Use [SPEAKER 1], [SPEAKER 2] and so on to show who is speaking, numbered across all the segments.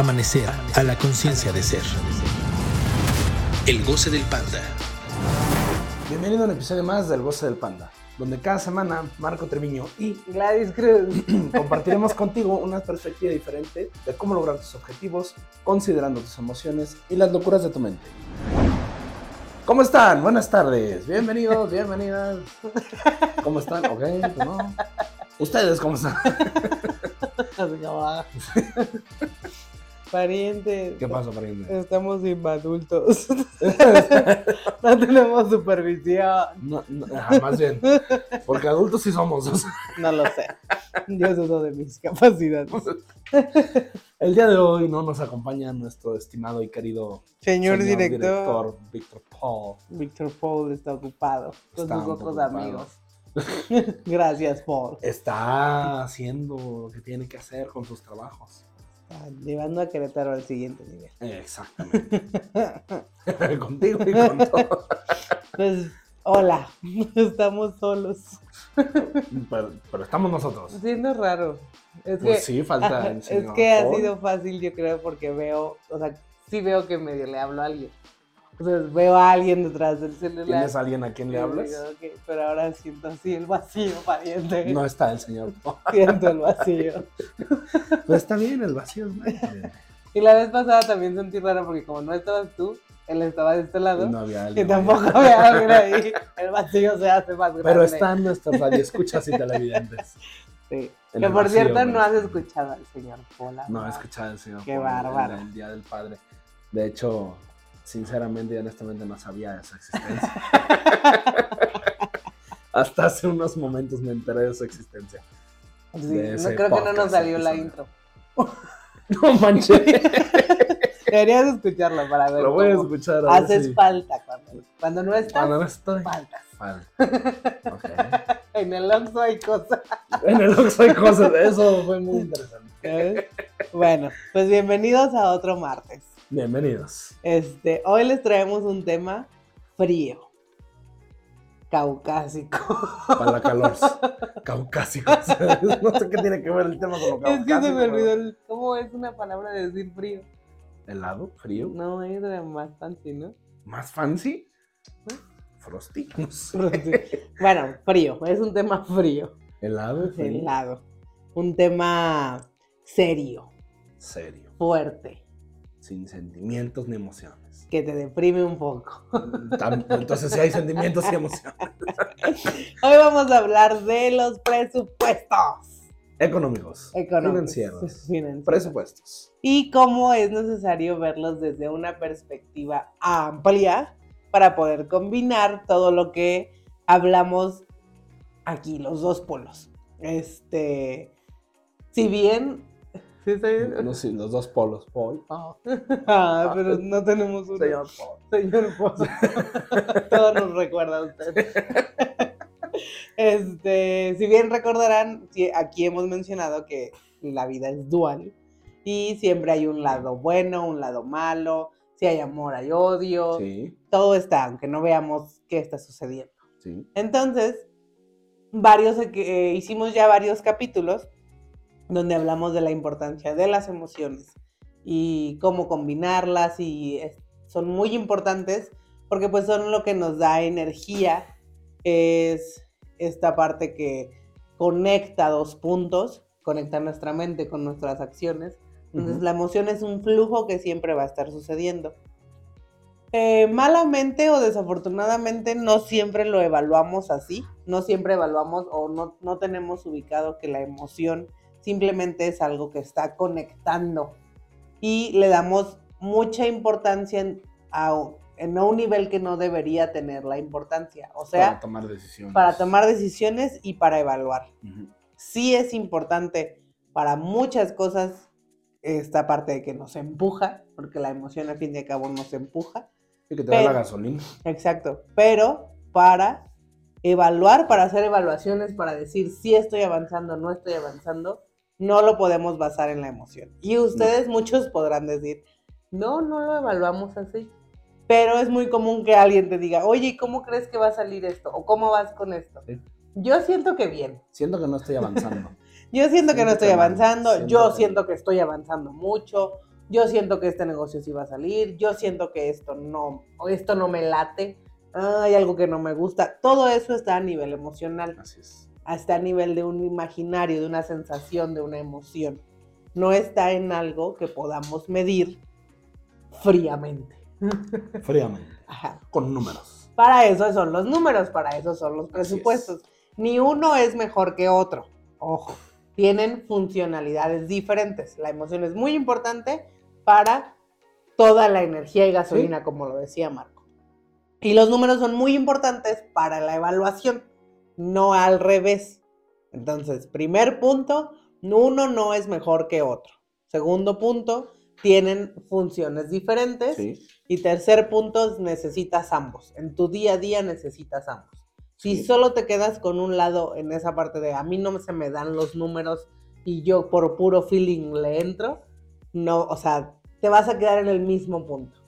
[SPEAKER 1] Amanecer a la conciencia de ser. El goce del panda.
[SPEAKER 2] Bienvenido a un episodio más del Goce del Panda, donde cada semana Marco Treviño y
[SPEAKER 3] Gladys Cruz.
[SPEAKER 2] compartiremos contigo una perspectiva diferente de cómo lograr tus objetivos, considerando tus emociones y las locuras de tu mente. ¿Cómo están? Buenas tardes. Bienvenidos, bienvenidas. ¿Cómo están? Ok, no. ¿Ustedes cómo están?
[SPEAKER 3] Parientes.
[SPEAKER 2] ¿Qué pasa, pariente?
[SPEAKER 3] Estamos adultos. no tenemos supervisión.
[SPEAKER 2] No, no, ajá, más bien, porque adultos sí somos. o sea.
[SPEAKER 3] No lo sé. Yo dudo de mis capacidades.
[SPEAKER 2] El día de hoy no nos acompaña nuestro estimado y querido
[SPEAKER 3] Señor, director,
[SPEAKER 2] Víctor Paul.
[SPEAKER 3] Víctor Paul está ocupado con sus otros amigos. Gracias, Paul.
[SPEAKER 2] Está haciendo lo que tiene que hacer con sus trabajos.
[SPEAKER 3] Llevando a Querétaro al siguiente nivel.
[SPEAKER 2] Exactamente. Contigo y con todo.
[SPEAKER 3] Pues, hola. Estamos solos.
[SPEAKER 2] Pero, pero estamos nosotros.
[SPEAKER 3] Siendo raro. Es
[SPEAKER 2] Pues
[SPEAKER 3] que,
[SPEAKER 2] sí, falta el
[SPEAKER 3] es
[SPEAKER 2] señor
[SPEAKER 3] que ha sido fácil, yo creo, porque veo, o sea, sí veo que medio le hablo a alguien. Entonces veo a alguien detrás del celular.
[SPEAKER 2] ¿Tienes a alguien a quien le
[SPEAKER 3] y
[SPEAKER 2] hablas?
[SPEAKER 3] pero ahora siento así el vacío, pariente.
[SPEAKER 2] No está el señor Paul.
[SPEAKER 3] Siento el vacío.
[SPEAKER 2] Pero está bien, el vacío es.
[SPEAKER 3] Y la vez pasada también sentí raro porque como no estabas tú, él estaba de este lado.
[SPEAKER 2] No había
[SPEAKER 3] y
[SPEAKER 2] alguien.
[SPEAKER 3] tampoco había alguien ahí. El vacío se hace más grande.
[SPEAKER 2] Pero están nuestras radioescuchas y televidentes.
[SPEAKER 3] Sí. Que por
[SPEAKER 2] vacío,
[SPEAKER 3] cierto no has escuchado al señor Pola.
[SPEAKER 2] No he escuchado el señor
[SPEAKER 3] Qué
[SPEAKER 2] Paul el-
[SPEAKER 3] bárbaro.
[SPEAKER 2] El, Día del Padre. De hecho, sinceramente y honestamente no sabía de su existencia. Hasta hace unos momentos me enteré de su existencia.
[SPEAKER 3] Sí,
[SPEAKER 2] de
[SPEAKER 3] no, creo que no nos salió la intro.
[SPEAKER 2] No manches.
[SPEAKER 3] Deberías escucharlo para ver
[SPEAKER 2] Lo voy a escuchar. a
[SPEAKER 3] haces falta cuando, cuando no estás,
[SPEAKER 2] Cuando no estoy.
[SPEAKER 3] faltas.
[SPEAKER 2] Falta.
[SPEAKER 3] En el Oxxo hay cosas.
[SPEAKER 2] En el Oxxo hay cosas. Eso fue muy interesante.
[SPEAKER 3] ¿sabes? bueno, pues bienvenidos a otro martes.
[SPEAKER 2] Bienvenidos.
[SPEAKER 3] Este, hoy les traemos un tema frío, caucásico.
[SPEAKER 2] Para la calor. Caucásicos. No sé qué tiene que ver el tema con lo
[SPEAKER 3] Es que se
[SPEAKER 2] caucásico.
[SPEAKER 3] me olvidó el- cómo es una palabra de decir frío.
[SPEAKER 2] ¿Helado? ¿Frío?
[SPEAKER 3] No, es más fancy, ¿no?
[SPEAKER 2] ¿Más fancy? Frosty. No sé.
[SPEAKER 3] Bueno, frío, es un tema frío.
[SPEAKER 2] ¿Helado? Frío.
[SPEAKER 3] helado. Un tema serio,
[SPEAKER 2] Serio.
[SPEAKER 3] fuerte,
[SPEAKER 2] Sin sentimientos ni emociones.
[SPEAKER 3] que te deprime un poco.
[SPEAKER 2] Entonces sí hay sentimientos y emociones.
[SPEAKER 3] Hoy vamos a hablar de los presupuestos
[SPEAKER 2] Económicos.
[SPEAKER 3] económicos.
[SPEAKER 2] Financieros.
[SPEAKER 3] financieros.
[SPEAKER 2] Presupuestos.
[SPEAKER 3] Y cómo es necesario verlos desde una perspectiva amplia para poder combinar todo lo que hablamos aquí, los dos polos. Este, si bien... ¿Sí está bien?
[SPEAKER 2] No sé, los dos polos. Paul.
[SPEAKER 3] Ah, pero no tenemos uno.
[SPEAKER 2] Señor Paul.
[SPEAKER 3] Señor. Todo nos recuerda a usted. Este, si bien recordarán, sí, aquí hemos mencionado que la vida es dual y siempre hay un lado bueno, un lado malo, si hay amor, hay odio,
[SPEAKER 2] Sí,
[SPEAKER 3] todo está, aunque no veamos qué está sucediendo.
[SPEAKER 2] sí.
[SPEAKER 3] Entonces, varios, eh, hicimos ya varios capítulos donde hablamos de la importancia de las emociones y cómo combinarlas y es- son muy importantes porque pues son lo que nos da energía, es esta parte que conecta dos puntos, conecta nuestra mente con nuestras acciones. Entonces
[SPEAKER 2] Ujú.
[SPEAKER 3] la emoción es un flujo que siempre va a estar sucediendo. Eh, malamente o desafortunadamente no siempre lo evaluamos así, no siempre evaluamos o no, no tenemos ubicado que la emoción simplemente es algo que está conectando y le damos mucha importancia en, a, en un nivel que no debería tener la importancia, o sea,
[SPEAKER 2] para tomar decisiones.
[SPEAKER 3] para tomar decisiones y para evaluar
[SPEAKER 2] Ujú.
[SPEAKER 3] sí es importante para muchas cosas esta parte de que nos empuja, porque la emoción al fin y al cabo nos empuja.
[SPEAKER 2] Y que te da la
[SPEAKER 3] Pero-
[SPEAKER 2] gasolina.
[SPEAKER 3] Exacto. Pero para evaluar, para hacer evaluaciones, para decir si estoy avanzando o no estoy avanzando, no lo podemos basar en la emoción. Y ustedes muchos podrán decir, no, no lo evaluamos así. Pero es muy común que alguien te diga, oye, ¿cómo crees que va a salir esto? ¿O cómo vas con esto?
[SPEAKER 2] Sí.
[SPEAKER 3] Yo siento que bien.
[SPEAKER 2] Siento que no estoy avanzando.
[SPEAKER 3] Yo siento que no estoy
[SPEAKER 2] que
[SPEAKER 3] avanzando,
[SPEAKER 2] siento
[SPEAKER 3] yo
[SPEAKER 2] que-
[SPEAKER 3] siento que estoy avanzando mucho, yo siento que este negocio sí va a salir, yo siento que esto no, o esto no me late, ah, hay algo que no me gusta. Todo eso está a nivel emocional,
[SPEAKER 2] Así es.
[SPEAKER 3] Está a nivel de un imaginario, de una sensación, de una emoción. No está en algo que podamos medir fríamente.
[SPEAKER 2] Fríamente.
[SPEAKER 3] Ajá.
[SPEAKER 2] Con números.
[SPEAKER 3] Para eso son los números, para eso son los presupuestos. Ni uno es mejor que otro. Ojo, tienen funcionalidades diferentes. La emoción es muy importante para toda la energía y gasolina, como lo decía Marco. Y los números son muy importantes para la evaluación, no al revés. Entonces, primer punto, uno no es mejor que otro. Segundo punto, tienen funciones diferentes.
[SPEAKER 2] Sí.
[SPEAKER 3] Y tercer punto, necesitas ambos. En tu día a día necesitas ambos. Si
[SPEAKER 2] Sí.
[SPEAKER 3] solo te quedas con un lado en esa parte de a mí no se me dan los números y yo por puro feeling le entro, no, o sea, te vas a quedar en el mismo punto.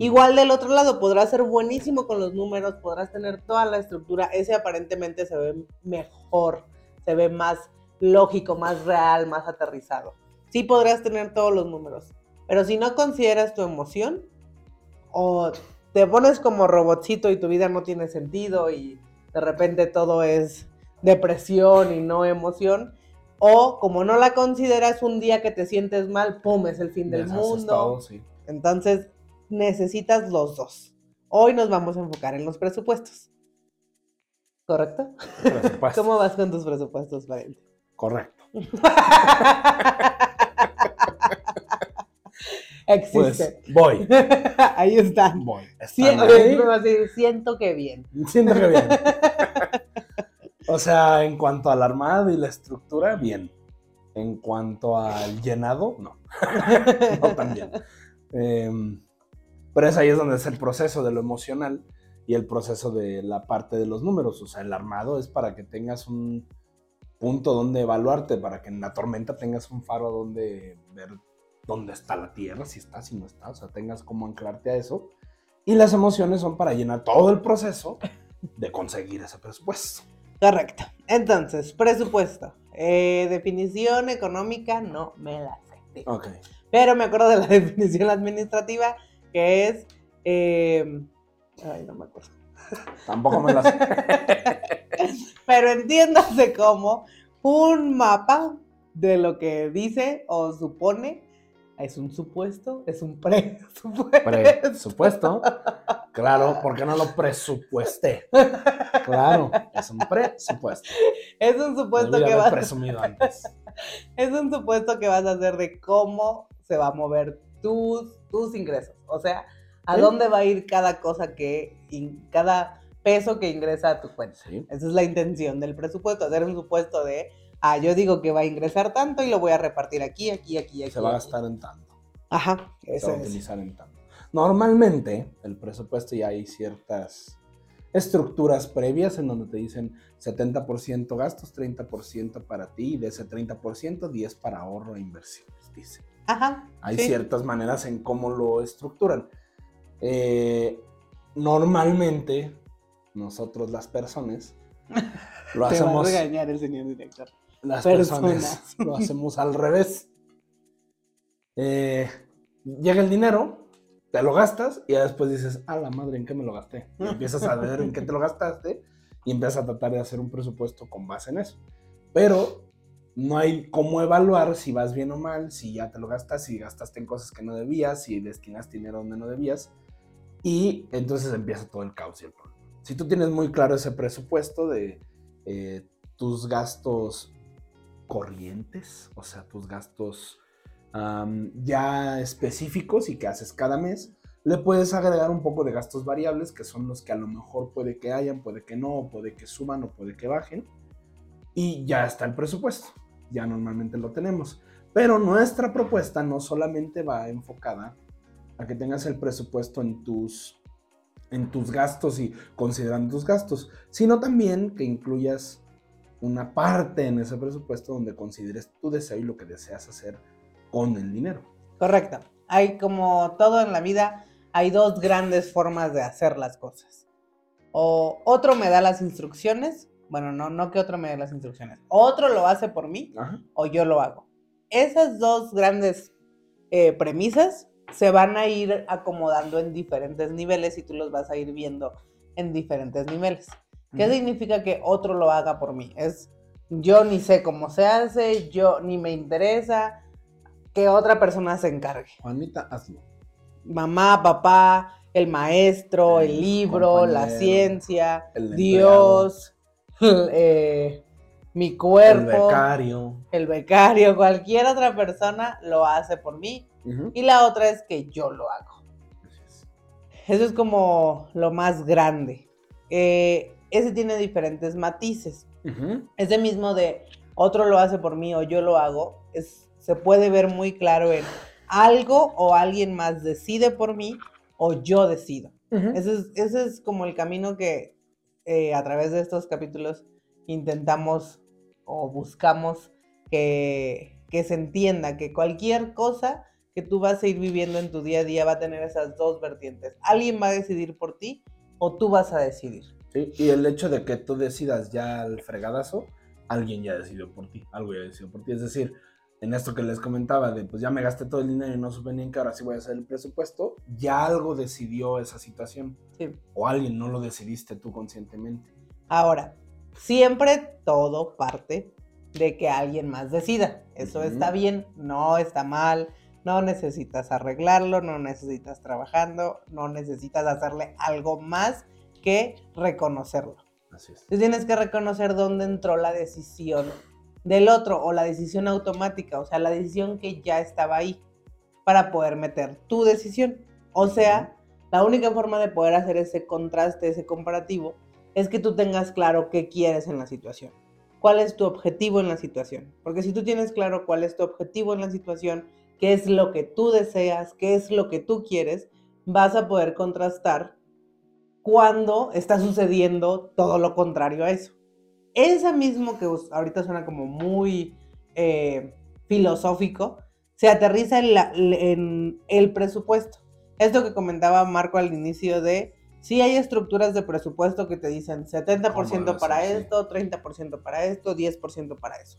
[SPEAKER 3] Igual del otro lado, podrás ser buenísimo con los números, podrás tener toda la estructura, ese aparentemente se ve mejor, se ve más lógico, más real, más aterrizado. Sí podrás tener todos los números, pero si no consideras tu emoción, o te pones como robotcito y tu vida no tiene sentido y de repente todo es depresión y no emoción, o como no la consideras un día que te sientes mal, pum, es el fin del mundo.
[SPEAKER 2] todo, sí.
[SPEAKER 3] Entonces, necesitas los dos. Hoy nos vamos a enfocar en los presupuestos. ¿Correcto?
[SPEAKER 2] Presupuesto.
[SPEAKER 3] ¿Cómo vas con tus presupuestos, Valente?
[SPEAKER 2] Correcto.
[SPEAKER 3] Existe.
[SPEAKER 2] Pues voy.
[SPEAKER 3] Ahí están.
[SPEAKER 2] Voy.
[SPEAKER 3] A decir, siento que bien.
[SPEAKER 2] Siento que bien. O sea, en cuanto al armado y la estructura, bien. En cuanto al llenado, no. no tan bien. Em, pero es ahí es donde es el proceso de lo emocional y el proceso de la parte de los números. O sea, el armado es para que tengas un punto donde evaluarte, para que en la tormenta tengas un faro donde ver dónde está la tierra, si está, si no está. O sea, tengas cómo anclarte a eso. Y las emociones son para llenar todo el proceso de conseguir ese presupuesto.
[SPEAKER 3] Correcto. Entonces, presupuesto. Eh, definición económica, no me la sé.
[SPEAKER 2] Ok.
[SPEAKER 3] Pero me acuerdo de la definición administrativa, que es... eh, ay, no me acuerdo.
[SPEAKER 2] Tampoco me las.
[SPEAKER 3] Pero entiéndase como un mapa de lo que dice o supone. Es un supuesto, es un presupuesto.
[SPEAKER 2] Presupuesto. Claro, porque no lo presupuesté. Claro, es un presupuesto.
[SPEAKER 3] Es un supuesto que vas,
[SPEAKER 2] presumido antes.
[SPEAKER 3] es un supuesto que vas a hacer de cómo se va a mover tus, tus ingresos. O sea, a
[SPEAKER 2] Sí.
[SPEAKER 3] dónde va a ir cada cosa que, in- cada peso que ingresa a tu cuenta.
[SPEAKER 2] Sí.
[SPEAKER 3] Esa es la intención del presupuesto, hacer un supuesto de, ah, yo digo que va a ingresar tanto y lo voy a repartir aquí, aquí, aquí, aquí.
[SPEAKER 2] Se va a
[SPEAKER 3] aquí".
[SPEAKER 2] gastar en tanto.
[SPEAKER 3] Ajá,
[SPEAKER 2] Se
[SPEAKER 3] eso
[SPEAKER 2] va a
[SPEAKER 3] es.
[SPEAKER 2] utilizar en tanto. Normalmente, el presupuesto ya hay ciertas estructuras previas en donde te dicen 70% gastos, 30% para ti y de ese 30% 10 para ahorro e inversiones, dice.
[SPEAKER 3] Ajá.
[SPEAKER 2] Hay
[SPEAKER 3] sí.
[SPEAKER 2] ciertas maneras en cómo lo estructuran. Eh, normalmente, nosotros las personas lo
[SPEAKER 3] Te va a
[SPEAKER 2] hacemos,
[SPEAKER 3] regañar el señor director.
[SPEAKER 2] las
[SPEAKER 3] personas.
[SPEAKER 2] personas lo hacemos al revés. Eh, llega el dinero, te lo gastas y ya después dices, a la madre, ¿en qué me lo gasté? Y empiezas a ver en qué te lo gastaste y empiezas a tratar de hacer un presupuesto con base en eso. Pero no hay cómo evaluar si vas bien o mal, si ya te lo gastas, si gastaste en cosas que no debías, si destinaste dinero donde no debías. Y entonces empieza todo el caos y el problema. Si tú tienes muy claro ese presupuesto de eh, tus gastos corrientes, o sea, tus gastos ya específicos y que haces cada mes, le puedes agregar un poco de gastos variables, que son los que a lo mejor puede que hayan, puede que no, puede que suban o puede que bajen. Y ya está el presupuesto, ya normalmente lo tenemos. Pero nuestra propuesta no solamente va enfocada a que tengas el presupuesto en tus, en tus gastos y considerando tus gastos, sino también que incluyas una parte en ese presupuesto donde consideres tu deseo y lo que deseas hacer con el dinero.
[SPEAKER 3] Correcto. Hay como todo en la vida, hay dos grandes formas de hacer las cosas. O otro me da las instrucciones, bueno, no, no que otro me dé las instrucciones. Otro lo hace por mí
[SPEAKER 2] Ajá.
[SPEAKER 3] o yo lo hago. Esas dos grandes eh, premisas se van a ir acomodando en diferentes niveles y tú los vas a ir viendo en diferentes niveles. ¿Qué
[SPEAKER 2] Ujú.
[SPEAKER 3] significa que otro lo haga por mí? Es yo ni sé cómo se hace, yo ni me interesa, que otra persona se encargue.
[SPEAKER 2] Juanita, hazlo.
[SPEAKER 3] Mamá, papá, el maestro, el,
[SPEAKER 2] El
[SPEAKER 3] libro, la ciencia,
[SPEAKER 2] el
[SPEAKER 3] Dios, eh, mi
[SPEAKER 2] El
[SPEAKER 3] cuerpo,
[SPEAKER 2] becario.
[SPEAKER 3] el becario, cualquier otra persona lo hace por mí. Y la otra es que yo lo hago. Eso es como lo más grande. Eh, ese tiene diferentes matices.
[SPEAKER 2] Ujú.
[SPEAKER 3] Ese mismo de otro lo hace por mí o yo lo hago, es, se puede ver muy claro en algo o alguien más decide por mí o yo decido. Ese es, ese es como el camino que eh, a través de estos capítulos intentamos o buscamos que, que se entienda que cualquier cosa que tú vas a ir viviendo en tu día a día va a tener esas dos vertientes. Alguien va a decidir por ti o tú vas a decidir.
[SPEAKER 2] Sí, y el hecho de que tú decidas ya al fregadazo, alguien ya decidió por ti, algo ya decidió por ti. Es decir, en esto que les comentaba, de pues ya me gasté todo el dinero y no supe ni en qué ahora sí voy a hacer el presupuesto, ya algo decidió esa situación.
[SPEAKER 3] Sí.
[SPEAKER 2] O alguien no lo decidiste tú conscientemente.
[SPEAKER 3] Ahora, siempre todo parte de que alguien más decida. Eso está bien, no está mal, no necesitas arreglarlo, no necesitas trabajando, no necesitas hacerle algo más que reconocerlo.
[SPEAKER 2] Así es.
[SPEAKER 3] Tú tienes que reconocer dónde entró la decisión del otro o la decisión automática, o sea, la decisión que ya estaba ahí para poder meter tu decisión. O sea, la única forma de poder hacer ese contraste, ese comparativo, es que tú tengas claro qué quieres en la situación. ¿Cuál es tu objetivo en la situación? Porque si tú tienes claro cuál es tu objetivo en la situación, qué es lo que tú deseas, qué es lo que tú quieres, vas a poder contrastar cuando está sucediendo todo lo contrario a eso. Esa mismo que ahorita suena como muy eh, filosófico, se aterriza en, la- en el presupuesto. Esto que comentaba Marco al inicio de, sí hay estructuras de presupuesto que te dicen 70%
[SPEAKER 2] ¿Cómo
[SPEAKER 3] para?
[SPEAKER 2] Sí.
[SPEAKER 3] esto, 30% para esto, 10% para eso.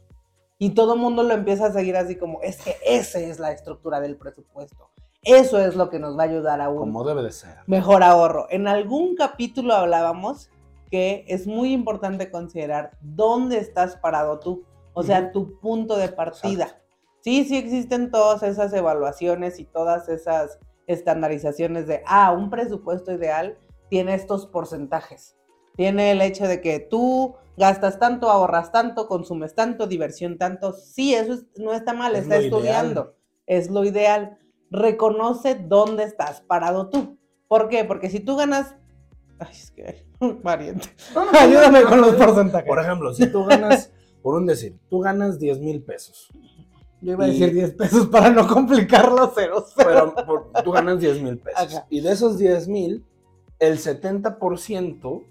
[SPEAKER 3] Y todo el mundo lo empieza a seguir así como, es que esa es la estructura del presupuesto. Eso es lo que nos va a ayudar a un
[SPEAKER 2] Como debe de ser.
[SPEAKER 3] mejor ahorro. En algún capítulo hablábamos que es muy importante considerar dónde estás parado tú, o sea,
[SPEAKER 2] Ujú.
[SPEAKER 3] tu punto de partida.
[SPEAKER 2] Exacto.
[SPEAKER 3] Sí, sí existen todas esas evaluaciones y todas esas estandarizaciones de, ah, un presupuesto ideal tiene estos porcentajes. Tiene el hecho de que tú gastas tanto, ahorras tanto, consumes tanto, diversión tanto. Sí, eso es- no está mal,
[SPEAKER 2] Es
[SPEAKER 3] está
[SPEAKER 2] lo ideal.
[SPEAKER 3] estudiando. Es lo ideal. Reconoce dónde estás parado tú. ¿Por qué? Porque si tú ganas... Ay, es que... Variante. Ayúdame con los porcentajes.
[SPEAKER 2] Por ejemplo, si tú ganas, por un decir, tú ganas 10 mil pesos,
[SPEAKER 3] Yo iba a decir 10 pesos para no complicar los ceros.
[SPEAKER 2] pero por- tú ganas 10 mil pesos.
[SPEAKER 3] Ajá.
[SPEAKER 2] Y de esos 10 mil, el 70%,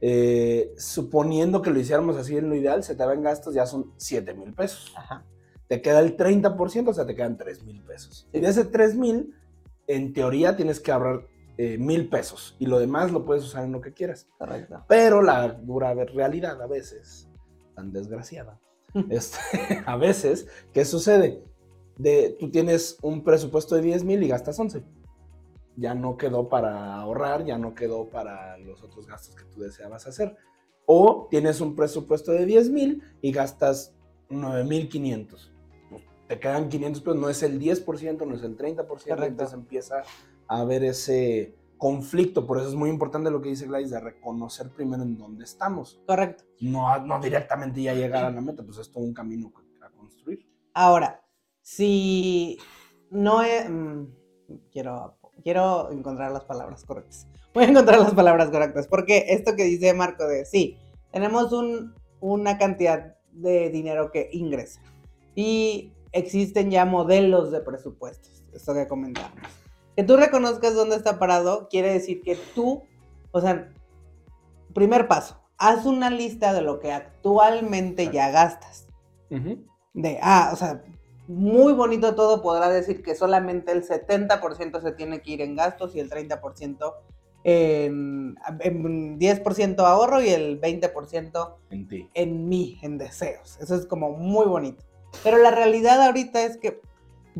[SPEAKER 2] eh, suponiendo que lo hiciéramos así en lo ideal, se te van gastos, ya son 7 mil pesos.
[SPEAKER 3] Ajá.
[SPEAKER 2] Te queda el 30%, o sea, te quedan 3 mil pesos. Y de ese 3 mil, en teoría tienes que ahorrar mil pesos. Y lo demás lo puedes usar en lo que quieras.
[SPEAKER 3] Correcto.
[SPEAKER 2] Pero la dura realidad a veces, tan desgraciada, este, a veces, ¿qué sucede? De, tú tienes un presupuesto de 10 mil y gastas 11. Ya no quedó para ahorrar, ya no quedó para los otros gastos que tú deseabas hacer. O tienes un presupuesto de 10 mil y gastas 9 mil 500. Pues, Te quedan 500 pesos, no es el 10%, no es el 30%,
[SPEAKER 3] Correcto.
[SPEAKER 2] entonces empieza a haber ese conflicto. Por eso es muy importante lo que dice Gladys, de reconocer primero en dónde estamos.
[SPEAKER 3] Correcto.
[SPEAKER 2] No, no directamente ya llegar a la meta, pues es todo un camino a construir.
[SPEAKER 3] Ahora, si no es... mm, quiero, quiero encontrar las palabras correctas. Voy a encontrar las palabras correctas, porque esto que dice Marco de, sí, tenemos un, una cantidad de dinero que ingresa y existen ya modelos de presupuestos, esto que comentamos. Que tú reconozcas dónde está parado quiere decir que tú, o sea, primer paso, haz una lista de lo que actualmente ya gastas de, ah, o sea, muy bonito todo, podrá decir que solamente el 70% se tiene que ir en gastos y el 30% en, en 10% ahorro y el 20%
[SPEAKER 2] En ti.
[SPEAKER 3] en mí, en deseos. Eso es como muy bonito. Pero la realidad ahorita es que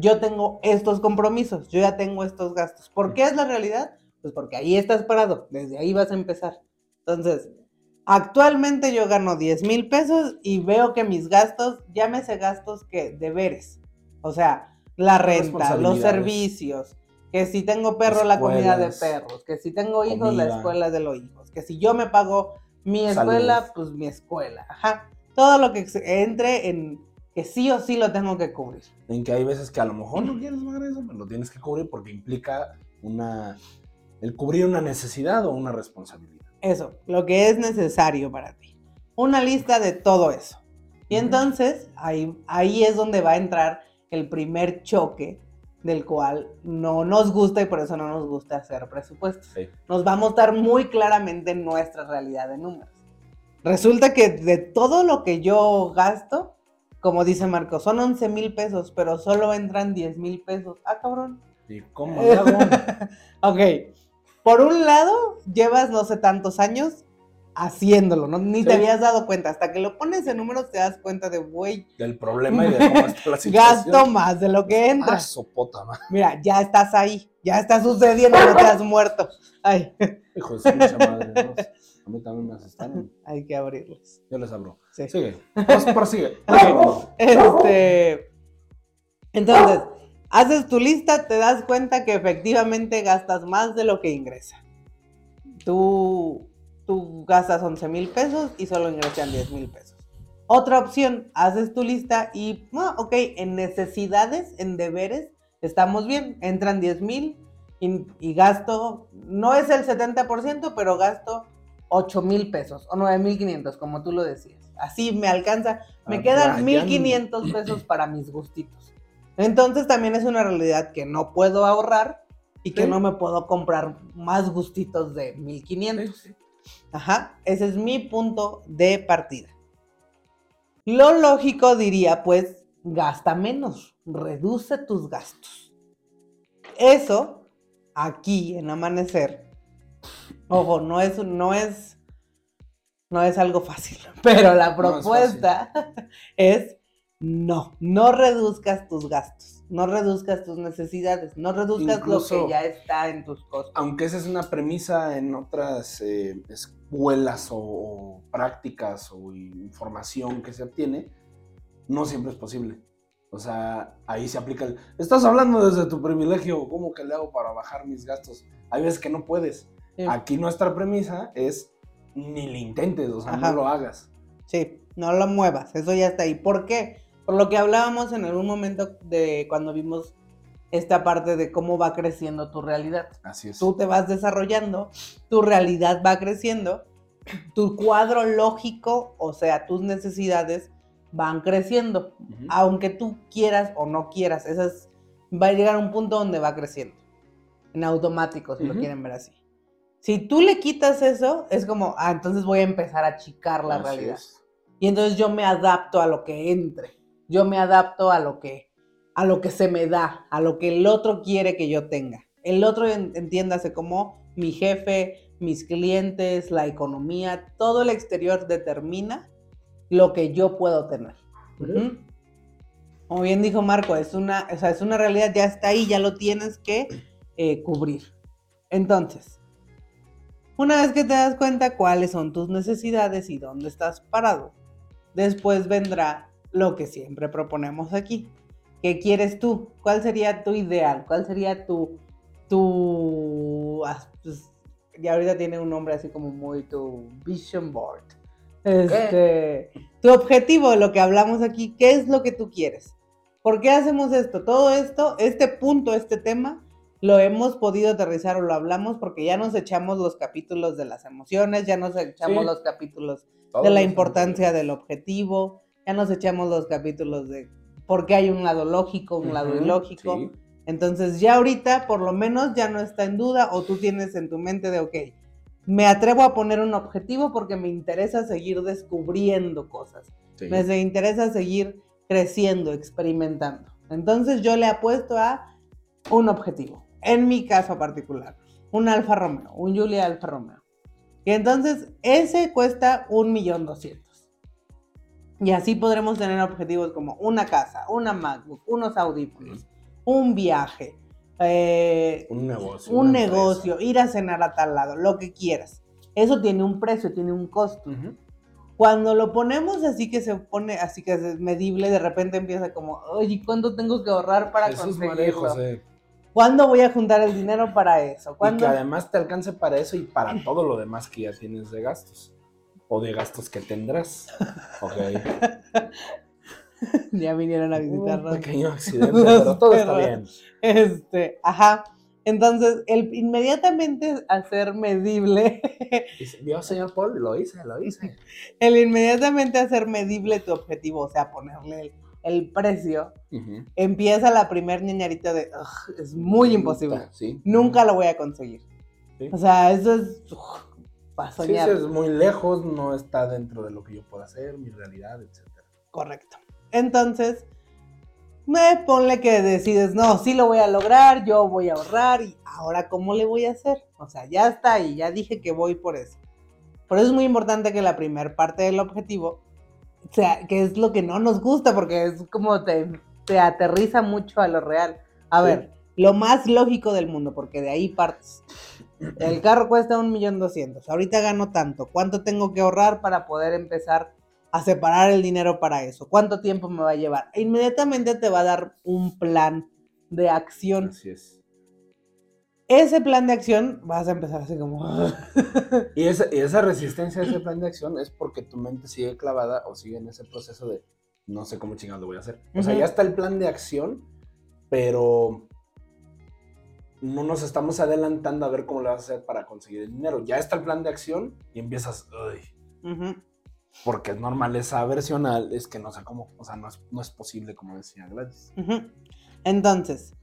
[SPEAKER 3] yo tengo estos compromisos, yo ya tengo estos gastos. ¿Por qué es la realidad? Pues porque ahí estás parado, desde ahí vas a empezar. Entonces, actualmente yo gano 10 mil pesos y veo que mis gastos, llámese gastos que deberes, o sea, la renta, los servicios, que si tengo perro, la comida de perros, que si tengo hijos, la escuela de los hijos, que si yo me pago mi escuela, pues mi escuela, ajá. Todo lo que entre en que sí o sí lo tengo que cubrir.
[SPEAKER 2] En que hay veces que a lo mejor no quieres pagar eso, pero lo tienes que cubrir porque implica una el cubrir una necesidad o una responsabilidad.
[SPEAKER 3] Eso, lo que es necesario para ti. Una lista de todo eso. Y entonces ahí, ahí es donde va a entrar el primer choque del cual no nos gusta y por eso no nos gusta hacer presupuestos. Nos va a mostrar muy claramente nuestra realidad de números. Resulta que de todo lo que yo gasto, como dice Marco, son 11 mil pesos, pero solo entran 10 mil pesos. Ah, cabrón.
[SPEAKER 2] ¿Y cómo le hago?
[SPEAKER 3] ok. Por un lado, llevas no sé tantos años haciéndolo, ¿no? Ni te habías dado cuenta. Hasta que lo pones en números te das cuenta de, güey.
[SPEAKER 2] Del problema y de cómo está la situación.
[SPEAKER 3] Gasto más de lo que entra. Ah,
[SPEAKER 2] sopota,
[SPEAKER 3] Mira, ya estás ahí. Ya está sucediendo, no te has muerto. Ay.
[SPEAKER 2] Hijo de su mucha madre, ¿no? A mí también me.
[SPEAKER 3] Hay que abrirlos.
[SPEAKER 2] Yo les abro.
[SPEAKER 3] Sí.
[SPEAKER 2] Sigue. Prosigue.
[SPEAKER 3] Este. Entonces, haces tu lista, te das cuenta que efectivamente gastas más de lo que ingresa. Tú tú gastas 11 mil pesos y solo ingresan 10 mil pesos. Otra opción, haces tu lista y, bueno, ok, en necesidades, en deberes, estamos bien, entran 10 mil y, gasto, no es el 70%, pero gasto 8 mil pesos o 9 mil 500, como tú lo decías. Así me alcanza, me ah, quedan 1.500 pesos para mis gustitos. Entonces también es una realidad que no puedo ahorrar y que no me puedo comprar más gustitos de 1.500. Ajá, ese es mi punto de partida. Lo lógico diría, pues, gasta menos, reduce tus gastos. Eso, aquí en Amanecer, ojo, no es, no es, no es algo fácil, pero la propuesta es no, no reduzcas tus gastos, no reduzcas tus necesidades, no reduzcas lo que ya está en tus costos.
[SPEAKER 2] Aunque esa es una premisa en otras eh, escuelas o, prácticas o información que se obtiene, no siempre es posible. O sea, ahí se aplica el... Estás hablando desde tu privilegio, ¿cómo que le hago para bajar mis gastos? Hay veces que no puedes. Aquí nuestra premisa es ni le intentes, o sea, no lo hagas.
[SPEAKER 3] Sí, no lo muevas, eso ya está ahí. ¿Por qué? Por lo que hablábamos en algún momento de cuando vimos esta parte de cómo va creciendo tu realidad.
[SPEAKER 2] Así es.
[SPEAKER 3] Tú te vas desarrollando, tu realidad va creciendo, tu cuadro lógico, o sea, tus necesidades van creciendo, aunque tú quieras o no quieras. Esas, va a llegar a un punto donde va creciendo, en automático, si lo quieren ver así. Si tú le quitas eso, es como, ah, entonces voy a empezar a achicar la realidad. Y entonces yo me adapto a lo que entre. Yo me adapto a lo que a lo que se me da, a lo que el otro quiere que yo tenga. El otro entiéndase como mi jefe, mis clientes, la economía, todo el exterior determina lo que yo puedo tener. Como bien dijo Marco, es una, es una realidad, ya está ahí, ya lo tienes que eh, cubrir. Entonces, una vez que te das cuenta cuáles son tus necesidades y dónde estás parado, después vendrá lo que siempre proponemos aquí. ¿Qué quieres tú? ¿Cuál sería tu ideal? ¿Cuál sería tu, tu, pues, ya ahorita tiene un nombre así como muy tu vision board. Este, tu objetivo lo que hablamos aquí, ¿qué es lo que tú quieres? ¿Por qué hacemos esto? Todo esto, este punto, este tema, lo hemos podido aterrizar o lo hablamos porque ya nos echamos los capítulos de las emociones, ya nos echamos los capítulos de la importancia del objetivo, ya nos echamos los capítulos de por qué hay un lado lógico, un lado ilógico. Entonces ya ahorita por lo menos ya no está en duda o tú tienes en tu mente de, ok, me atrevo a poner un objetivo porque me interesa seguir descubriendo cosas. Me interesa seguir creciendo, experimentando. Entonces yo le apuesto a un objetivo. En mi caso particular, un Alfa Romeo, un Julia Alfa Romeo. Y entonces ese cuesta un millón doscientos. Y así podremos tener objetivos como una casa, una MacBook, unos audífonos, un viaje, eh,
[SPEAKER 2] Un negocio.
[SPEAKER 3] un negocio, ir a cenar a tal lado, lo que quieras. Eso tiene un precio, tiene un costo.
[SPEAKER 2] empresa. Ujú.
[SPEAKER 3] Cuando lo ponemos así que se pone, así que es medible, de repente empieza como, oye, ¿cuándo tengo que ahorrar para
[SPEAKER 2] Jesús, María
[SPEAKER 3] conseguirlo?
[SPEAKER 2] José.
[SPEAKER 3] ¿Cuándo voy a juntar el dinero para eso?
[SPEAKER 2] Y que
[SPEAKER 3] ¿Cuándo?
[SPEAKER 2] además te alcance para eso y para todo lo demás que ya tienes de gastos. O de gastos que tendrás. Ok.
[SPEAKER 3] ya vinieron a
[SPEAKER 2] Un
[SPEAKER 3] visitarnos.
[SPEAKER 2] pequeño accidente, pero todo está bien.
[SPEAKER 3] Este, ajá. Entonces, el inmediatamente hacer medible,
[SPEAKER 2] Vio, señor Paul, lo hice, lo hice.
[SPEAKER 3] el inmediatamente hacer medible tu objetivo, o sea, ponerle el, el precio,
[SPEAKER 2] Ujú.
[SPEAKER 3] empieza la primer ñañarita de, "Ugh, es muy imposible.
[SPEAKER 2] Sí.
[SPEAKER 3] Nunca lo voy a conseguir.
[SPEAKER 2] Sí.
[SPEAKER 3] O sea, eso es ugh, para soñar.
[SPEAKER 2] sí, es muy lejos, no está dentro de lo que yo puedo hacer, mi realidad, etc.
[SPEAKER 3] Correcto. Entonces, me ponle que decides, no, sí lo voy a lograr, yo voy a ahorrar y ahora cómo le voy a hacer. O sea, ya está ahí, ya dije que voy por eso. Por eso es muy importante que la primera parte del objetivo sea, que es lo que no nos gusta, porque es como te, te aterriza mucho a lo real. A
[SPEAKER 2] Sí.
[SPEAKER 3] ver, lo más lógico del mundo, porque de ahí partes. El carro cuesta un millón doscientos. Ahorita gano tanto. ¿Cuánto tengo que ahorrar para poder empezar a separar el dinero para eso? ¿Cuánto tiempo me va a llevar? Inmediatamente te va a dar un plan de acción.
[SPEAKER 2] Así es.
[SPEAKER 3] Ese plan de acción vas a empezar así como...
[SPEAKER 2] Y esa, y esa resistencia a ese plan de acción es porque tu mente sigue clavada o sigue en ese proceso de no sé cómo chingados lo voy a hacer. O sea,
[SPEAKER 3] Ujú.
[SPEAKER 2] ya está el plan de acción, pero no nos estamos adelantando a ver cómo le vas a hacer para conseguir el dinero. Ya está el plan de acción y empiezas, "Uy", porque es normal esa versión, al- es que no sé cómo, o sea, no es, no es posible, como decía Gladys.
[SPEAKER 3] Entonces,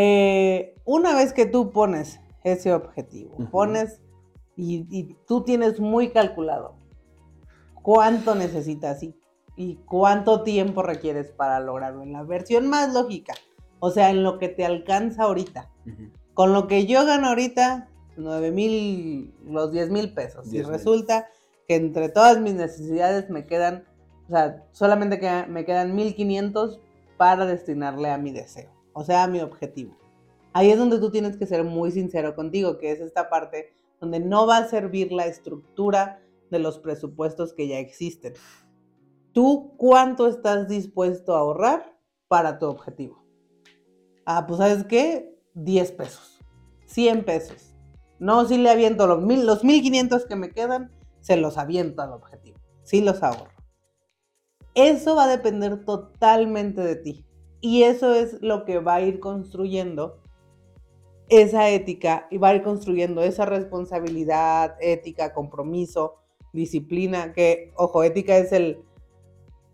[SPEAKER 3] eh, una vez que tú pones ese objetivo, pones y, y tú tienes muy calculado cuánto necesitas y, y cuánto tiempo requieres para lograrlo en la versión más lógica, o sea, en lo que te alcanza ahorita. Con lo que yo gano ahorita, 9 mil, los 10 mil pesos. Y
[SPEAKER 2] 10,000.
[SPEAKER 3] resulta que entre todas mis necesidades me quedan, o sea, solamente queda- me quedan 1500 para destinarle a mi deseo, o sea, mi objetivo. Ahí es donde tú tienes que ser muy sincero contigo, que es esta parte donde no va a servir la estructura de los presupuestos que ya existen. ¿Tú cuánto estás dispuesto a ahorrar para tu objetivo? Ah, pues ¿sabes qué? 10 pesos, 100 pesos. No, si le aviento los, mil, los 1500 que me quedan, se los aviento al objetivo. Sí los ahorro. Eso va a depender totalmente de ti. Y eso es lo que va a ir construyendo esa ética y va a ir construyendo esa responsabilidad, ética, compromiso, disciplina, que, ojo, ética es el,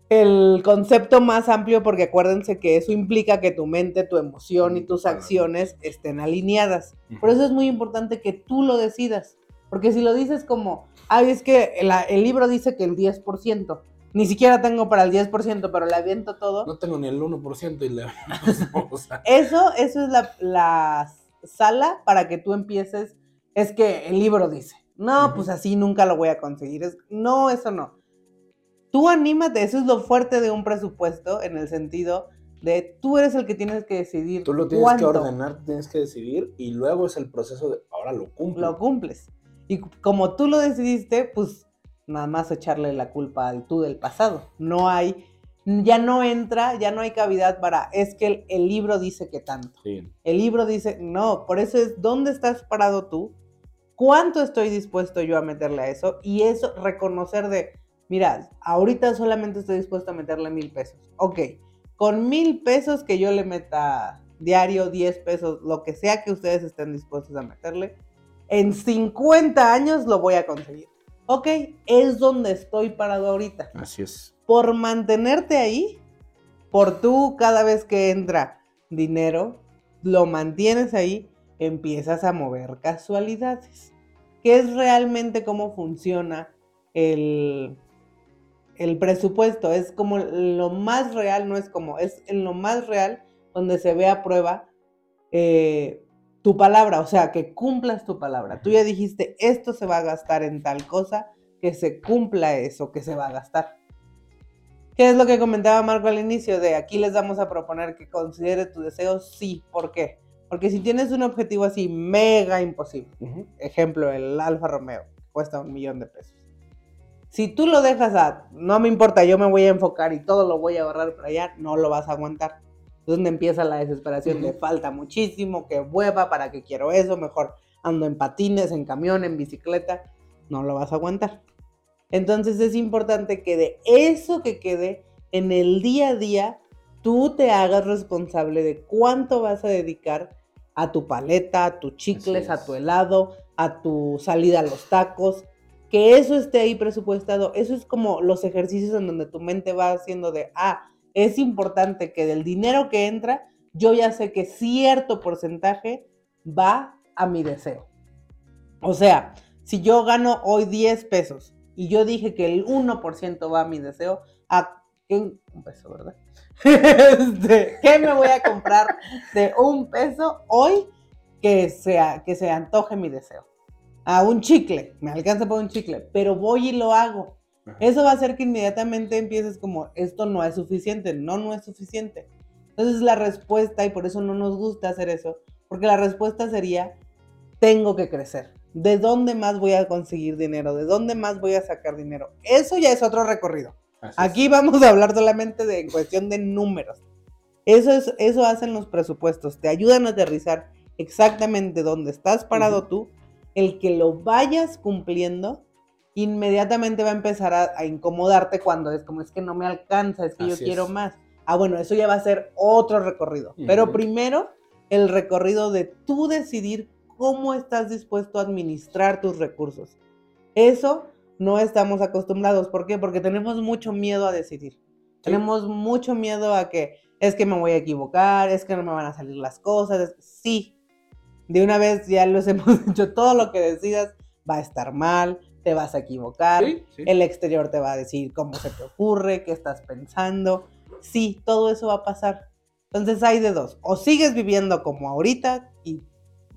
[SPEAKER 3] el concepto más amplio porque acuérdense que eso implica que tu mente, tu emoción y tus acciones estén alineadas. Por eso es muy importante que tú lo decidas, porque si lo dices como, ay, es que la- el libro dice que el 10%, ni siquiera tengo para el 10%, pero le aviento todo.
[SPEAKER 2] No tengo ni el 1% y le... o sea,
[SPEAKER 3] Eso, eso es la, la sala para que tú empieces. Es que el libro dice, no, pues así nunca lo voy a conseguir. Es, no, eso no. Tú anímate, eso es lo fuerte de un presupuesto en el sentido de tú eres el que tienes que decidir
[SPEAKER 2] Tú lo tienes
[SPEAKER 3] cuánto
[SPEAKER 2] que ordenar, tienes que decidir y luego es el proceso de ahora lo cumplo.
[SPEAKER 3] lo cumples. Y como tú lo decidiste, pues nada más echarle la culpa al tú del pasado. No hay, ya no entra, ya no hay cavidad para, es que el- el libro dice que tanto.
[SPEAKER 2] Sí.
[SPEAKER 3] El libro dice, no, por eso es dónde estás parado tú, cuánto estoy dispuesto yo a meterle a eso y eso, reconocer de, mira, ahorita solamente estoy dispuesto a meterle mil pesos. Ok, con mil pesos que yo le meta diario, 10 pesos, lo que sea que ustedes estén dispuestos a meterle, en 50 años lo voy a conseguir. Ok, es donde estoy parado ahorita
[SPEAKER 2] Así es.
[SPEAKER 3] por mantenerte ahí, por tú cada vez que entra dinero, lo mantienes ahí, empiezas a mover casualidades. Que es realmente cómo funciona el, el presupuesto. Es como lo más real, no es como, es en lo más real donde se ve a prueba eh, tu palabra, o sea, que cumplas tu palabra. Tú ya dijiste, esto se va a gastar en tal cosa, que se cumpla eso que se va a gastar. ¿Qué es lo que comentaba Marco al inicio? De aquí les vamos a proponer que considere tu deseo, sí. ¿Por qué? Porque si tienes un objetivo así mega imposible, ejemplo, el Alfa Romeo, cuesta un millón de pesos. Si tú lo dejas a, no me importa, yo me voy a enfocar y todo lo voy a ahorrar para allá, no lo vas a aguantar. Es donde empieza la desesperación de falta muchísimo, que hueva, para qué quiero eso, mejor ando en patines, en camión, en bicicleta, no lo vas a aguantar. Entonces es importante que de eso que quede en el día a día, tú te hagas responsable de cuánto vas a dedicar a tu paleta, a tus chicles,
[SPEAKER 2] es.
[SPEAKER 3] a tu helado, a tu salida a los tacos, que eso esté ahí presupuestado. Eso es como los ejercicios en donde tu mente va haciendo de, ah, es importante que del dinero que entra, yo ya sé que cierto porcentaje va a mi deseo. O sea, si yo gano hoy 10 pesos y yo dije que el 1% va a mi deseo, ¿a qué? Un peso, ¿verdad? Este, ¿Qué me voy a comprar de un peso hoy que, sea, que se antoje mi deseo? A un chicle, me alcanza para un chicle, pero voy y lo hago.
[SPEAKER 2] Ajá.
[SPEAKER 3] Eso va a hacer que inmediatamente empieces como, esto no es suficiente, no, no es suficiente. Entonces la respuesta, y por eso no nos gusta hacer eso, porque la respuesta sería, tengo que crecer. ¿De dónde más voy a conseguir dinero? ¿De dónde más voy a sacar dinero? Eso ya es otro recorrido.
[SPEAKER 2] Así es.
[SPEAKER 3] Aquí vamos a hablar solamente de en cuestión de números. Eso, es, eso hacen los presupuestos, te ayudan a aterrizar exactamente dónde estás parado tú, el que lo vayas cumpliendo, inmediatamente va a empezar a, a incomodarte cuando es como es que no me alcanza, es que yo quiero
[SPEAKER 2] es.
[SPEAKER 3] más. Ah, bueno, eso ya va a ser otro recorrido. Pero primero, el recorrido de tú decidir cómo estás dispuesto a administrar tus recursos. Eso no estamos acostumbrados. ¿Por qué? Porque tenemos mucho miedo a decidir. Tenemos mucho miedo a que es que me voy a equivocar, es que no me van a salir las cosas. es- Sí, de una vez ya los hemos dicho, todo lo que decidas va a estar mal, te vas a equivocar,
[SPEAKER 2] Sí, sí.
[SPEAKER 3] el exterior te va a decir cómo se te ocurre, qué estás pensando. Sí, todo eso va a pasar. Entonces hay de dos. O sigues viviendo como ahorita y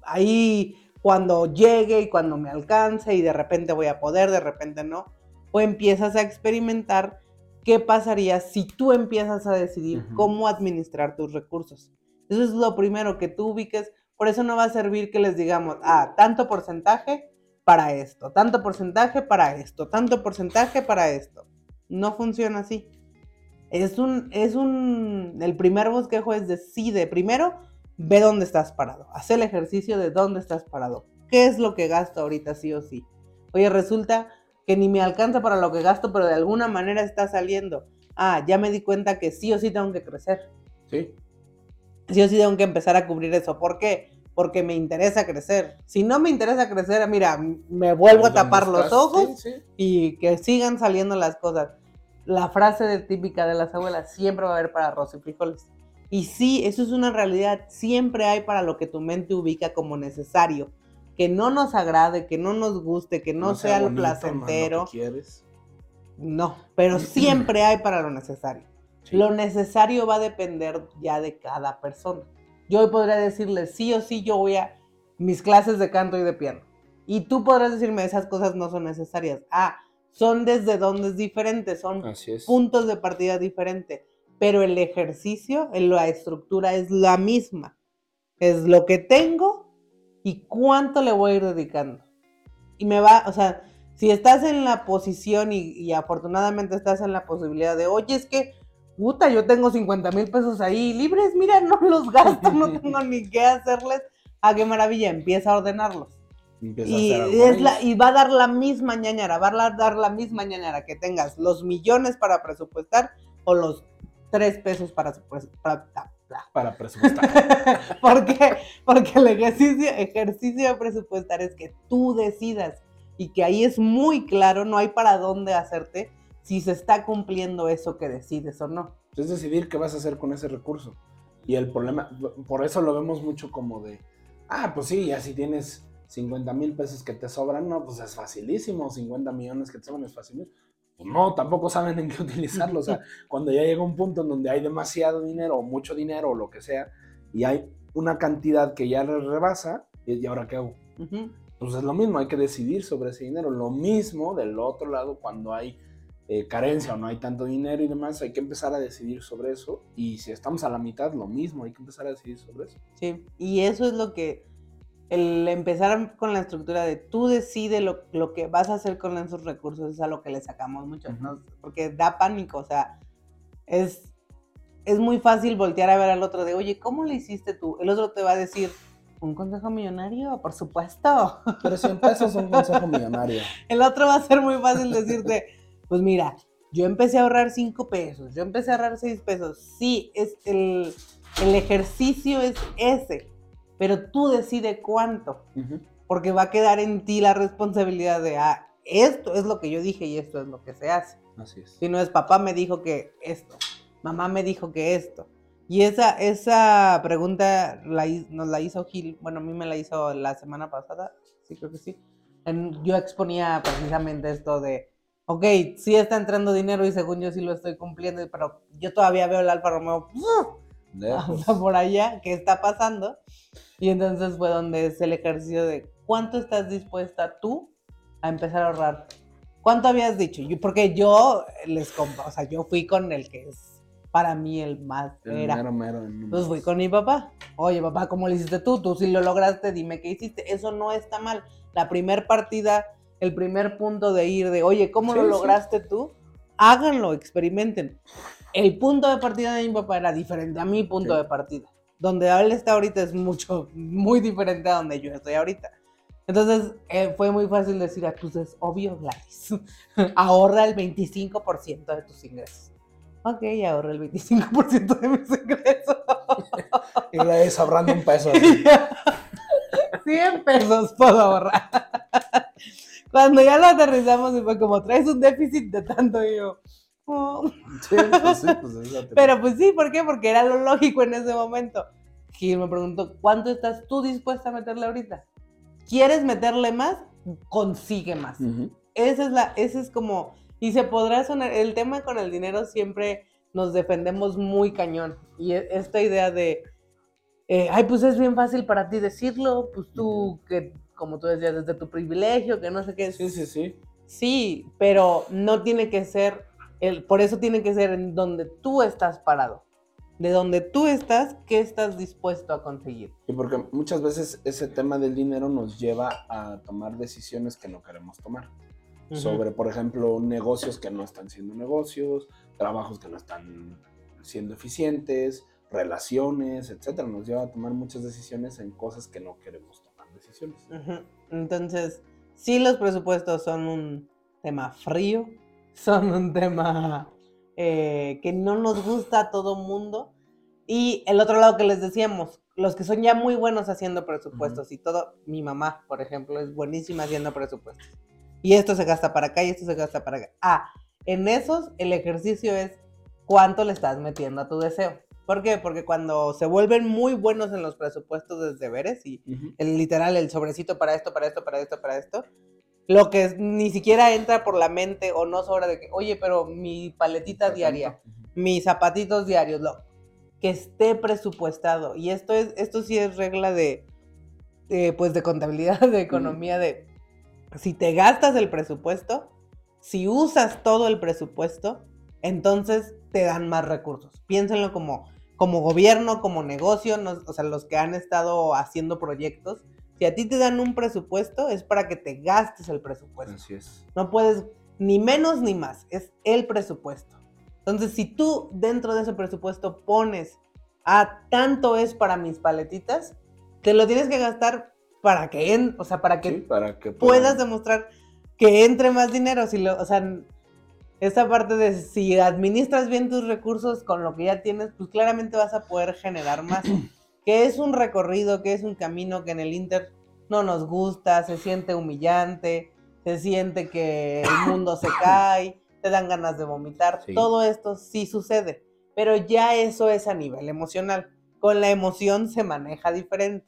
[SPEAKER 3] ahí cuando llegue y cuando me alcance y de repente voy a poder, de repente no. O empiezas a experimentar qué pasaría si tú empiezas a decidir
[SPEAKER 2] Ujú.
[SPEAKER 3] cómo administrar tus recursos. Eso es lo primero que tú ubiques. Por eso no va a servir que les digamos, ah, tanto porcentaje para esto, tanto porcentaje para esto, tanto porcentaje para esto. No funciona así. Es un, es un, el primer bosquejo es decide, primero ve dónde estás parado, haz el ejercicio de dónde estás parado, qué es lo que gasto ahorita sí o sí. Oye, resulta que ni me alcanza para lo que gasto, pero de alguna manera está saliendo. Ah, ya me di cuenta que sí o sí tengo que crecer,
[SPEAKER 2] Sí.
[SPEAKER 3] sí o sí tengo que empezar a cubrir eso. ¿Por qué? Porque me interesa crecer. Si no me interesa crecer, mira, me vuelvo a
[SPEAKER 2] ¿Dónde
[SPEAKER 3] tapar los
[SPEAKER 2] estás?
[SPEAKER 3] ojos
[SPEAKER 2] Sí, sí.
[SPEAKER 3] y que sigan saliendo las cosas. La frase de típica de las abuelas, siempre va a haber para arroz y frijoles. Y sí, eso es una realidad, siempre hay para lo que tu mente ubica como necesario. Que no nos agrade, que no nos guste, que no, sea, lo
[SPEAKER 2] bonito, no es
[SPEAKER 3] placentero.
[SPEAKER 2] lo que quieres.
[SPEAKER 3] No, pero siempre hay para lo necesario.
[SPEAKER 2] Sí.
[SPEAKER 3] Lo necesario va a depender ya de cada persona. Yo hoy podría decirle sí o sí, yo voy a mis clases de canto y de piano. Y tú podrás decirme, esas cosas no son necesarias. Ah, son desde donde es diferente, son puntos de partida diferentes. Pero el ejercicio, la estructura es la misma. Es lo que tengo y cuánto le voy a ir dedicando. Y me va, o sea, si estás en la posición y, y afortunadamente estás en la posibilidad de, oye, es que, puta, yo tengo 50 mil pesos ahí libres, mira, no los gasto, no tengo ni qué hacerles. Ah, qué maravilla, empieza a ordenarlos.
[SPEAKER 2] Empieza a
[SPEAKER 3] Y,
[SPEAKER 2] algo
[SPEAKER 3] es la, y va a dar la misma ñañara, va a dar la misma ñañara que tengas los millones para presupuestar o los tres pesos para, su pres- para-.
[SPEAKER 2] Para presupuestar.
[SPEAKER 3] ¿Por qué? Porque el ejercicio, ejercicio de presupuestar es que tú decidas y que ahí es muy claro, no hay para dónde hacerte si se está cumpliendo eso que decides o no.
[SPEAKER 2] es decidir qué vas a hacer con ese recurso. Y el problema, por eso lo vemos mucho como de, ah, pues sí, ya si tienes 50 mil pesos que te sobran, no, pues es facilísimo, 50 millones que te sobran es facilísimo. Pues no, tampoco saben en qué utilizarlo. O sea, cuando ya llega un punto en donde hay demasiado dinero o mucho dinero o lo que sea, y hay una cantidad que ya rebasa, y ¿y ahora qué hago?
[SPEAKER 3] Ujú.
[SPEAKER 2] Pues es lo mismo, hay que decidir sobre ese dinero. Lo mismo del otro lado cuando hay eh, carencia o no hay tanto dinero y demás, hay que empezar a decidir sobre eso. Y si estamos a la mitad, lo mismo, hay que empezar a decidir sobre eso.
[SPEAKER 3] Sí, y eso es lo que, el empezar con la estructura de tú decides lo, lo que vas a hacer con esos recursos es a lo que le sacamos mucho, ¿no? porque da pánico, o sea, es, es muy fácil voltear a ver al otro de, oye, ¿cómo le hiciste tú? El otro te va a decir, un consejo millonario, por supuesto.
[SPEAKER 2] Pero 100 pesos un consejo millonario.
[SPEAKER 3] El otro va a ser muy fácil decirte, pues mira, yo empecé a ahorrar 5 pesos, yo empecé a ahorrar 6 pesos. Sí, es el, el ejercicio es ese, pero tú decides cuánto, porque va a quedar en ti la responsabilidad de, ah, esto es lo que yo dije y esto es lo que se hace.
[SPEAKER 2] Así es.
[SPEAKER 3] Si no es papá me dijo que esto, mamá me dijo que esto. Y esa, esa pregunta la, nos la hizo Gil, bueno, a mí me la hizo la semana pasada, sí creo que sí. yo exponía precisamente esto de, ok, sí está entrando dinero y según yo sí lo estoy cumpliendo, pero yo todavía veo el Alfa Romeo por allá, ¿qué está pasando? Y entonces fue donde es el ejercicio de cuánto estás dispuesta tú a empezar a ahorrar. ¿Cuánto habías dicho? Yo, porque yo les o sea, yo fui con el que es para mí el más
[SPEAKER 2] era. Mero, mero,
[SPEAKER 3] Entonces fui con mi papá. Oye, papá, ¿cómo lo hiciste tú? Tú sí lo lograste, dime qué hiciste. Eso no está mal. La primer partida, el primer punto de ir de, oye, ¿cómo lo lograste tú? Háganlo, experimenten. El punto de partida de mi papá era diferente a mi punto de partida. Donde él está ahorita es mucho, muy diferente a donde yo estoy ahorita. Entonces eh, fue muy fácil decir, ah, pues es obvio, Gladys. Ahorra el 25% de tus ingresos ok, ahorro el 25% de mis ingresos.
[SPEAKER 2] y la es ahorrando un peso.
[SPEAKER 3] 100 pesos puedo ahorrar. Cuando ya lo aterrizamos y fue como, traes un déficit de tanto, y yo... Oh". Sí, pues sí, pues Pero pues sí, ¿por qué? Porque era lo lógico en ese momento. Gil me preguntó, ¿cuánto estás tú dispuesta a meterle ahorita? ¿Quieres meterle más? Consigue más. Esa es la, ese es como y se podrá sonar, el tema con el dinero siempre nos defendemos muy cañón. Y e, esta idea de, eh, ay, pues es bien fácil para ti decirlo, pues tú, que como tú decías, desde tu privilegio, que no sé qué.
[SPEAKER 2] Sí, sí, sí.
[SPEAKER 3] Sí, pero no tiene que ser, el, por eso tiene que ser en donde tú estás parado. De donde tú estás, ¿qué estás dispuesto a conseguir?
[SPEAKER 2] Y porque muchas veces ese tema del dinero nos lleva a tomar decisiones que no queremos tomar sobre, por ejemplo, negocios que no están siendo negocios, trabajos que no están siendo eficientes, relaciones, etcétera. Nos lleva a tomar muchas decisiones en cosas que no queremos tomar
[SPEAKER 3] Entonces, sí, los presupuestos son un tema frío, son un tema eh, que no nos gusta a todo mundo. Y el otro lado que les decíamos, los que son ya muy buenos haciendo presupuestos y todo, mi mamá, por ejemplo, es buenísima haciendo presupuestos y esto se gasta para acá y esto se gasta para acá. Ah, en esos el ejercicio es cuánto le estás metiendo a tu deseo. ¿Por qué? Porque cuando se vuelven muy buenos en los presupuestos de deberes y el literal, el sobrecito para esto, para esto, para esto, para esto, lo que ni siquiera entra por la mente o no sobra de que, oye, pero mi paletita diaria, mis zapatitos diarios, lo, que esté presupuestado. Y esto es, esto sí es regla de, pues de contabilidad, de economía, de si te gastas el presupuesto, si usas todo el presupuesto, entonces te dan más recursos. Piénsenlo como, como gobierno, como negocio, o sea, los que han estado haciendo proyectos. Si a ti te dan un presupuesto, es para que te gastes el presupuesto.
[SPEAKER 2] Así es.
[SPEAKER 3] No puedes ni menos ni más, es el presupuesto. Entonces, si tú dentro de ese presupuesto pones a ah, tanto es para mis paletitas, te lo tienes que gastar para que, o sea, para que,
[SPEAKER 2] para que
[SPEAKER 3] puedas demostrar que entre más dinero. Si lo, o sea, esa parte de si administras bien tus recursos con lo que ya tienes, pues claramente vas a poder generar más. que es un recorrido, que es un camino que en el Inter no nos gusta, se siente humillante, se siente que el mundo se cae, te dan ganas de vomitar. Todo esto sí sucede, pero ya eso es a nivel emocional. Con la emoción se maneja diferente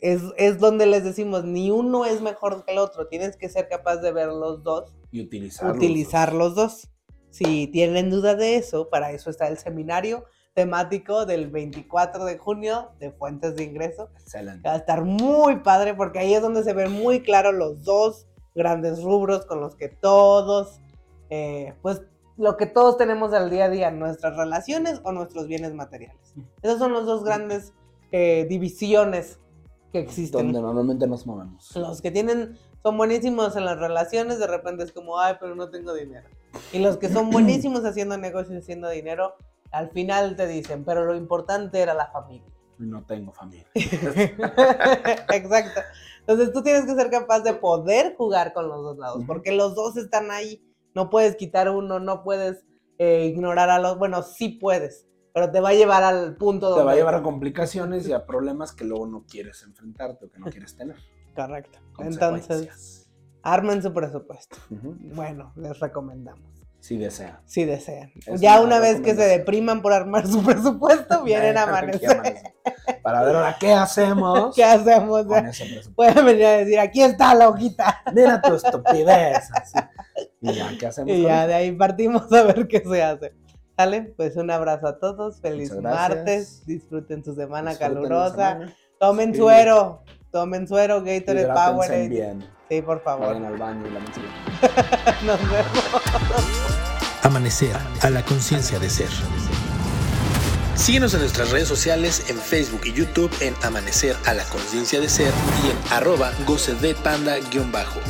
[SPEAKER 3] es, donde les decimos, ni uno es mejor que el otro, tienes que ser capaz de ver los dos
[SPEAKER 2] y utilizar,
[SPEAKER 3] utilizar los, dos. Si tienen duda de eso, para eso está el seminario temático del 24 de junio de fuentes de ingreso.
[SPEAKER 2] Excelente.
[SPEAKER 3] Va a estar muy padre porque ahí es donde se ven muy claro los dos grandes rubros con los que todos eh, pues lo que todos tenemos al día a día, nuestras relaciones o nuestros bienes materiales. Esas son las dos grandes eh, divisiones que existen.
[SPEAKER 2] Donde normalmente nos movemos.
[SPEAKER 3] Los que tienen, son buenísimos en las relaciones, de repente es como, ay, pero no tengo dinero. Y los que son buenísimos haciendo negocios, haciendo dinero, al final te dicen, pero lo importante era la familia.
[SPEAKER 2] No tengo familia.
[SPEAKER 3] Exacto. Entonces tú tienes que ser capaz de poder jugar con los dos lados, porque los dos están ahí. No puedes quitar uno, no puedes eh, ignorar a los. Bueno, sí puedes, pero te va a llevar al punto donde.
[SPEAKER 2] Te va a llevar a complicaciones y a problemas que luego no quieres enfrentarte o que no quieres tener.
[SPEAKER 3] Correcto. Entonces, armen su presupuesto. Bueno, les recomendamos.
[SPEAKER 2] Si desean.
[SPEAKER 3] Si desean. ya una vez que se depriman por armar su presupuesto, vienen a amanecer.
[SPEAKER 2] Para ver ahora qué hacemos.
[SPEAKER 3] ¿Qué hacemos? Pueden venir a decir, aquí está la hojita.
[SPEAKER 2] Mira tu estupidez. Y ya, ¿qué hacemos?
[SPEAKER 3] Y ya, de ahí partimos a ver qué se hace. ¿Sale? Pues un abrazo a todos. Feliz martes. Disfruten su semana calurosa. Tomen suero. Tomen suero, Gatorade Power.
[SPEAKER 2] bien.
[SPEAKER 3] Sí, por favor.
[SPEAKER 2] Vayan al baño y la
[SPEAKER 3] Nos vemos.
[SPEAKER 1] Amanecer a la conciencia de ser. Síguenos en nuestras redes sociales en Facebook y YouTube en Amanecer a la conciencia de ser y en arroba goce de panda-bajo.